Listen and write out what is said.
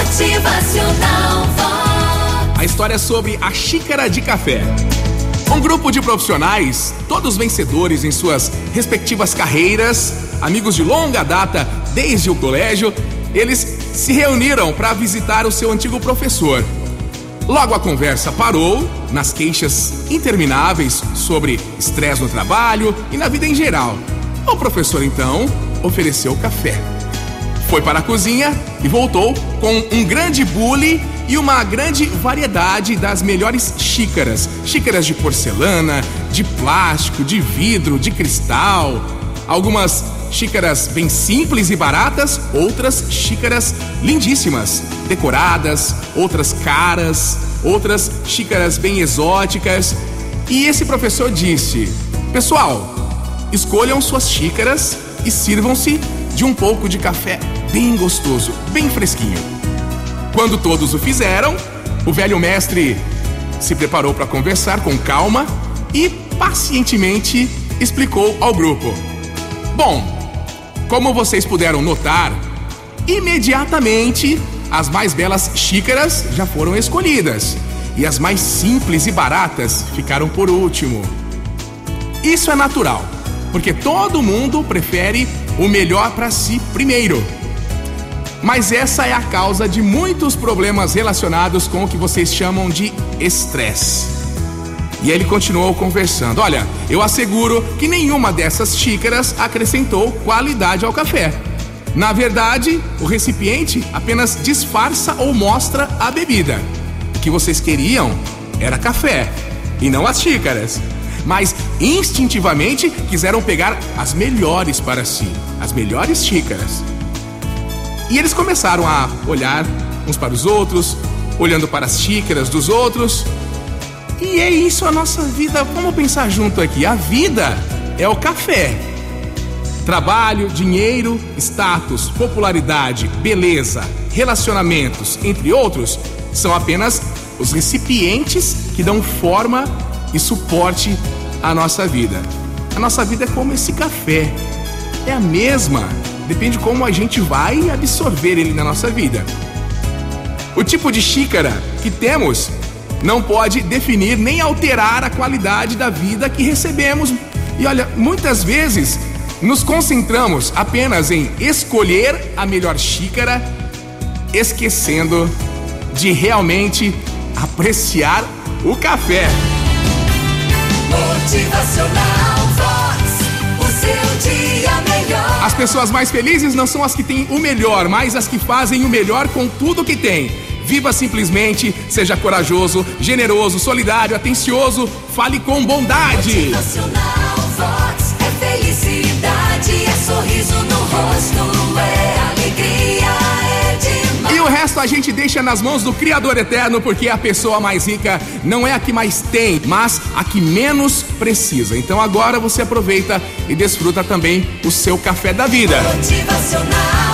Motivacional. A história é sobre a xícara de café. Um grupo de profissionais, todos vencedores em suas respectivas carreiras, amigos de longa data desde o colégio, eles se reuniram para visitar o seu antigo professor. Logo a conversa parou nas queixas intermináveis sobre estresse no trabalho e na vida em geral. O professor então ofereceu café. Foi para a cozinha e voltou com um grande bule e uma grande variedade das melhores xícaras: xícaras de porcelana, de plástico, de vidro, de cristal. Algumas xícaras bem simples e baratas, outras xícaras lindíssimas, decoradas, outras caras, outras xícaras bem exóticas. E esse professor disse: Pessoal, escolham suas xícaras e sirvam-se de um pouco de café bem gostoso, bem fresquinho. Quando todos o fizeram, o velho mestre se preparou para conversar com calma e pacientemente explicou ao grupo: Bom, como vocês puderam notar, imediatamente as mais belas xícaras já foram escolhidas e as mais simples e baratas ficaram por último. Isso é natural, porque todo mundo prefere o melhor para si primeiro. Mas essa é a causa de muitos problemas relacionados com o que vocês chamam de estresse. E ele continuou conversando: Olha, eu asseguro que nenhuma dessas xícaras acrescentou qualidade ao café. Na verdade, o recipiente apenas disfarça ou mostra a bebida. O que vocês queriam era café e não as xícaras. Mas instintivamente quiseram pegar as melhores para si, as melhores xícaras. E eles começaram a olhar uns para os outros, olhando para as xícaras dos outros. E é isso a nossa vida. Vamos pensar junto aqui. A vida é o café. Trabalho, dinheiro, status, popularidade, beleza, relacionamentos, entre outros, são apenas os recipientes que dão forma e suporte à nossa vida. A nossa vida é como esse café. É a mesma Depende como a gente vai absorver ele na nossa vida. O tipo de xícara que temos não pode definir nem alterar a qualidade da vida que recebemos. E olha, muitas vezes nos concentramos apenas em escolher a melhor xícara, esquecendo de realmente apreciar o café. Motivacional Vox, o seu dia melhor. As pessoas mais felizes não são as que têm o melhor, mas as que fazem o melhor com tudo que têm. Viva simplesmente, seja corajoso, generoso, solidário, atencioso, fale com bondade. Motivacional a gente deixa nas mãos do Criador Eterno, porque a pessoa mais rica não é a que mais tem, mas a que menos precisa. Então agora você aproveita e desfruta também o seu café da vida. Motivacional